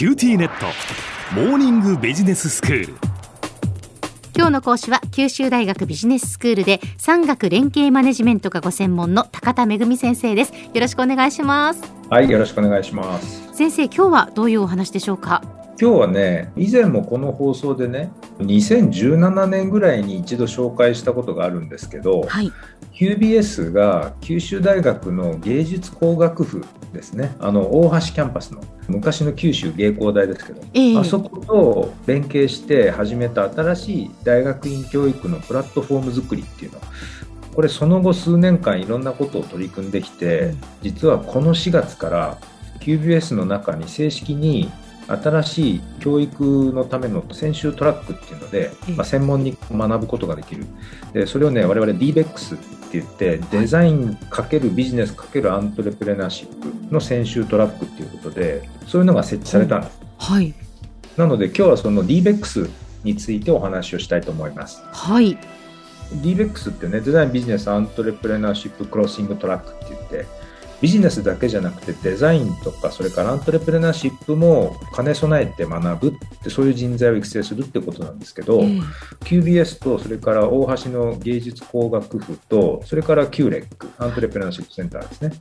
QTネット。モーニングビジネススクール。今日の講師は九州大学ビジネススクールで産学連携マネジメントがご専門の高田恵先生です。よろしくお願いします。はいよろしくお願いします。先生今日はどういうお話でしょうか？今日はね以前もこの放送でね2017年ぐらいに一度紹介したことがあるんですけど、はい、QBS が九州大学の芸術工学部ですね。あの大橋キャンパスの昔の九州芸工大ですけど、えー、あそこと連携して始めた新しい大学院教育のプラットフォーム作りっていうの。これその後数年間いろんなことを取り組んできて実はこの4月から QBS の中に正式に新しい教育のための専修トラックっていうので、まあ、専門に学ぶことができる。でそれをね我々 DBEX って言ってデザイン×ビジネス×アントレプレナーシップの専修トラックっていうことでそういうのが設置されたんです、はい、なので今日はその DBEX についてお話をしたいと思います。はい。DBEX ってねデザインビジネスアントレプレナーシップクロッシングトラックって言ってビジネスだけじゃなくてデザインとかそれからアントレプレナーシップも兼ね備えて学ぶってそういう人材を育成するってことなんですけど、うん、QBS とそれから大橋の芸術工学部とそれから QREC アントレプレナーシップセンターですね。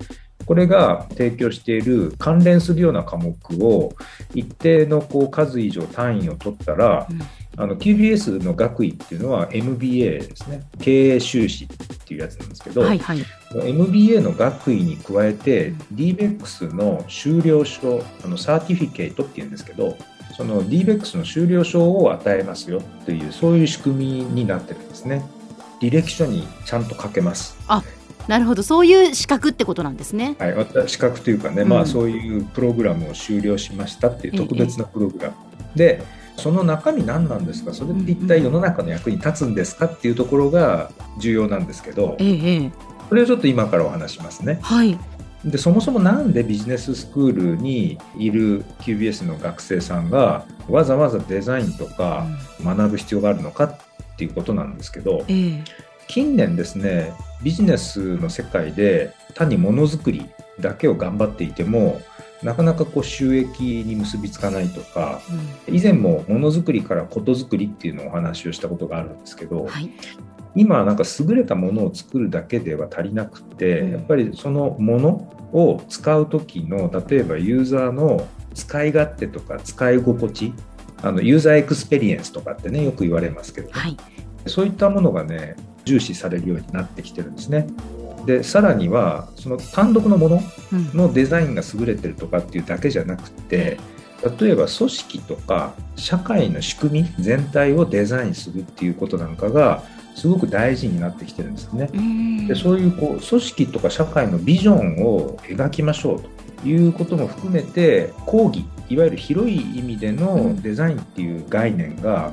これが提供している関連するような科目を一定のこう数以上単位を取ったら、うん。あの QBS の学位っていうのは MBA ですね。経営修士っていうやつなんですけど、はいはい、MBA の学位に加えて DBEX の修了証あのサーティフィケートっていうんですけどその DBEX の修了証を与えますよというそういう仕組みになってるんですね。履歴書にちゃんと書けます。あなるほど。そういう資格ってことなんですね。はい資格というかね、うん、まあそういうプログラムを修了しましたっていう特別なプログラム、でその中身何なんですか？それって一体世の中の役に立つんですか？っていうところが重要なんですけど、ええ、これをちょっと今からお話しますね。はい。でそもそもなんでビジネススクールにいる QBS の学生さんがわざわざデザインとか学ぶ必要があるのかっていうことなんですけど、ええ、近年ですねビジネスの世界で単にものづくりだけを頑張っていてもなかなかこう収益に結びつかないとか、うん、以前もものづくりからことづくりっていうのをお話をしたことがあるんですけど、はい、今なんか優れたものを作るだけでは足りなくて、うん、やっぱりそのものを使う時の例えばユーザーの使い勝手とか使い心地あのユーザーエクスペリエンスとかってねよく言われますけど、はい、そういったものがね重視されるようになってきてるんですね。でさらにはその単独のもののデザインが優れてるとかっていうだけじゃなくて、例えば組織とか社会の仕組み全体をデザインするっていうことなんかがすごく大事になってきてるんですね。でそういうこう組織とか社会のビジョンを描きましょうということも含めて講義いわゆる広い意味でのデザインっていう概念が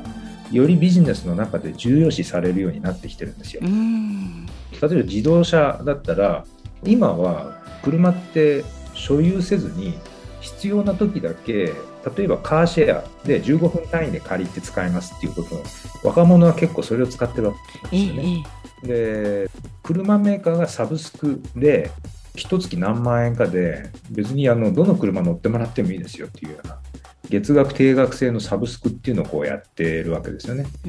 よりビジネスの中で重要視されるようになってきてるんですよ。例えば自動車だったら今は車って所有せずに必要な時だけ例えばカーシェアで15分単位で借りて使いますっていうこと若者は結構それを使ってるわけですよね。で車メーカーがサブスクで一月何万円かで別にあのどの車乗ってもらってもいいですよっていうような月額定額制のサブスクっていうのをこうやってるわけですよね、う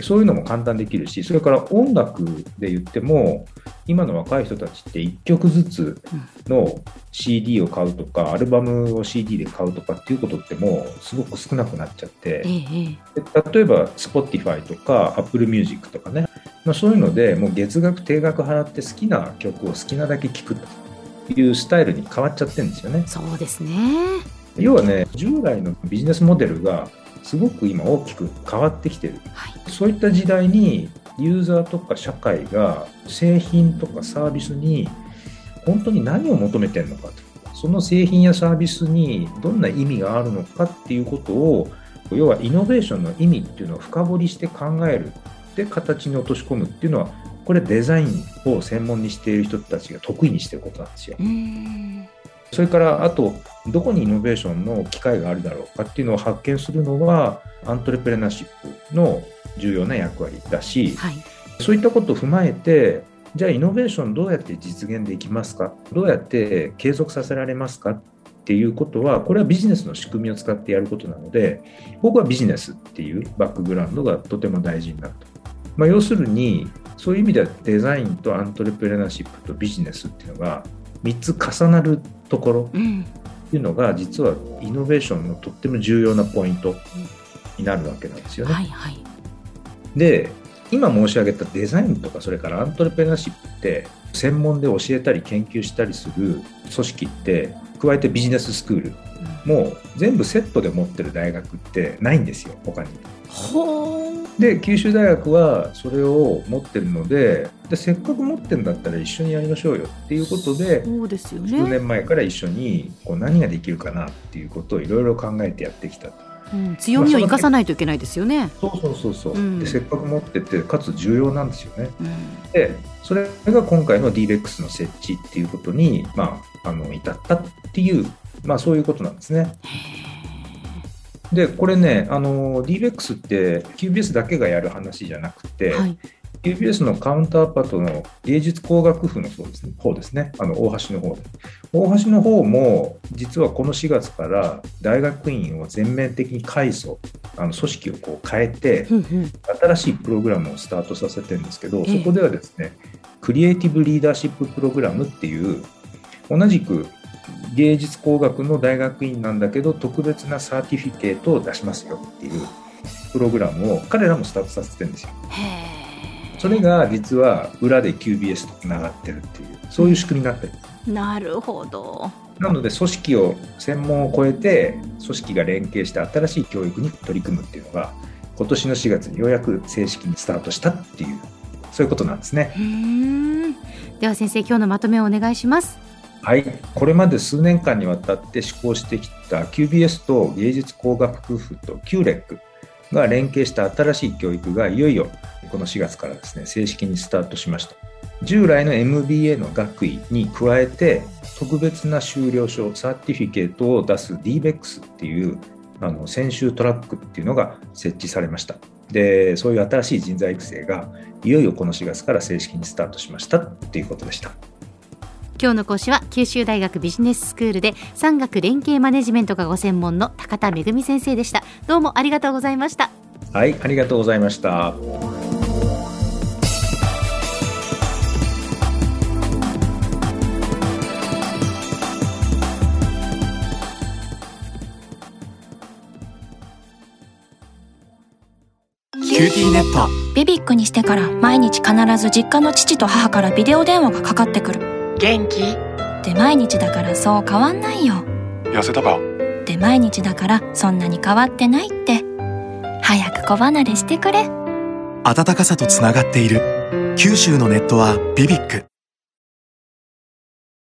ん、そういうのも簡単できるしそれから音楽で言っても今の若い人たちって1曲ずつの CD を買うとか、アルバムを CD で買うとかっていうことってもうすごく少なくなっちゃって、ええ、例えば Spotify とか Apple Music とかね、まあ、そういうのでもう月額定額払って好きな曲を好きなだけ聴くというスタイルに変わっちゃってるんですよね。そうですね要はね従来のビジネスモデルがすごく今大きく変わってきてる、はい、そういった時代にユーザーとか社会が製品とかサービスに本当に何を求めてるのかと。その製品やサービスにどんな意味があるのかっていうことを要はイノベーションの意味っていうのを深掘りして考える。で形に落とし込むっていうのはこれデザインを専門にしている人たちが得意にしてることなんですよ。それからあとどこにイノベーションの機会があるだろうかっていうのを発見するのはアントレプレナーシップの重要な役割だし、はい、そういったことを踏まえてじゃあイノベーションどうやって実現できますか？どうやって継続させられますかっっていうことはこれはビジネスの仕組みを使ってやることなので僕はビジネスっていうバックグラウンドがとても大事になると、まあ、要するにそういう意味ではデザインとアントレプレナーシップとビジネスっていうのが3つ重なるところっていうのが実はイノベーションのとっても重要なポイントになるわけなんですよね。はいはい、で今申し上げたデザインとかそれからアントレプレナーシップって専門で教えたり研究したりする組織って加えてビジネススクールも全部セットで持ってる大学ってないんですよ他に。で九州大学はそれを持ってるのででせっかく持ってるんだったら一緒にやりましょうよっていうことでそうですよ、ね、数年前から一緒にこう何ができるかなっていうことをいろいろ考えてやってきたと。うん、強みを生かさないといけないですよね。そうそうそうそう、うん、でせっかく持っててかつ重要なんですよね。うん、でそれが今回の DBEX の設置っていうことに、まあ、あの至ったっていう、まあ、そういうことなんですね。でこれねあの DBEX って QBS だけがやる話じゃなくて、はい、QBS のカウンターパートの芸術工学部のそうです、ね、方ですね、あの大橋の方で。大橋の方も、実はこの4月から大学院を全面的に改装、あの組織をこう変えて、新しいプログラムをスタートさせてるんですけど、そこではですね、クリエイティブリーダーシッププログラムっていう、同じく芸術工学の大学院なんだけど、特別なサーティフィケートを出しますよっていうプログラムを彼らもスタートさせてるんですよ。それが実は裏で QBS とつながってるっていうそういう仕組みになってる。なるほど。なので組織を専門を超えて組織が連携して新しい教育に取り組むっていうのが今年の4月にようやく正式にスタートしたっていうそういうことなんですね。では先生今日のまとめをお願いしますはい。これまで数年間にわたって施行してきた QBS と芸術工学部と QREC が連携した新しい教育がいよいよこの4月からですね正式にスタートしました。従来の MBA の学位に加えて特別な修了証サーティフィケートを出す DBEX っていうあの専修トラックっていうのが設置されました。でそういう新しい人材育成がいよいよこの4月から正式にスタートしましたっていうことでした。今日の講師は九州大学ビジネススクールで産学連携マネジメントがご専門の高田恵先生でした。どうもありがとうございました。はいありがとうございました。QTネット。 BBIQ にしてから毎日必ず実家の父と母からビデオ電話がかかってくる元気？で毎日だからそう変わんないよ。痩せたか？で毎日だからそんなに変わってないって。早く子離れしてくれ。暖かさとつながっている。九州のネットは BBIQ